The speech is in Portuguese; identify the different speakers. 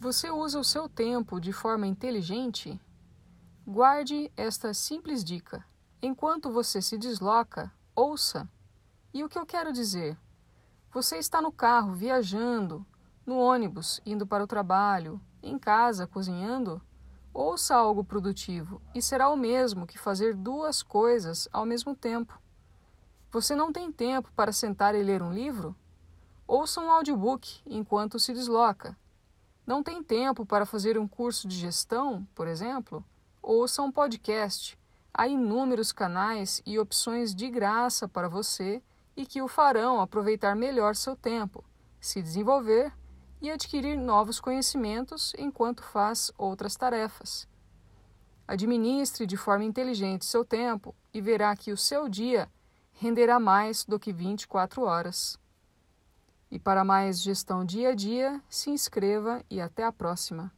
Speaker 1: Você usa o seu tempo de forma inteligente? Guarde esta simples dica. Enquanto você se desloca, ouça. E o que eu quero dizer? Você está no carro, viajando, no ônibus, indo para o trabalho, em casa, cozinhando? Ouça algo produtivo e será o mesmo que fazer duas coisas ao mesmo tempo. Você não tem tempo para sentar e ler um livro? Ouça um audiobook enquanto se desloca. Não tem tempo para fazer um curso de gestão, por exemplo? Ouça um podcast. Há inúmeros canais e opções de graça para você e que o farão aproveitar melhor seu tempo, se desenvolver e adquirir novos conhecimentos enquanto faz outras tarefas. Administre de forma inteligente seu tempo e verá que o seu dia renderá mais do que 24 horas. E para mais gestão dia a dia, se inscreva e até a próxima.